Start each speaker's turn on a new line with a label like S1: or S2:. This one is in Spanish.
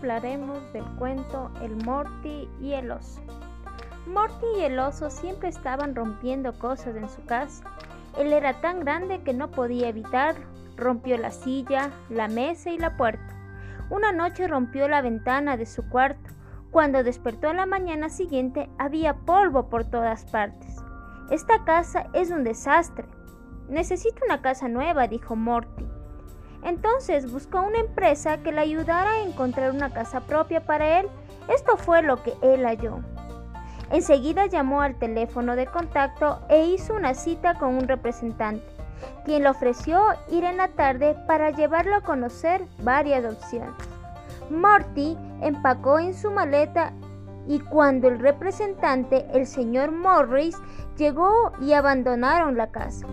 S1: hablaremos del cuento El Morty y el oso. Morty y el oso siempre estaban rompiendo cosas en su casa. Él era tan grande que no podía evitarlo. Rompió la silla, la mesa y la puerta. Una noche rompió la ventana de su cuarto. Cuando despertó a la mañana siguiente había polvo por todas partes. Esta casa es un desastre. Necesito una casa nueva, dijo Morty. Entonces buscó una empresa que le ayudara a encontrar una casa propia para él. Esto fue lo que él halló. Enseguida llamó al teléfono de contacto e hizo una cita con un representante, quien le ofreció ir en la tarde para llevarlo a conocer varias opciones. Morty empacó en su maleta y cuando el representante, el señor Morris, llegó y abandonaron la casa.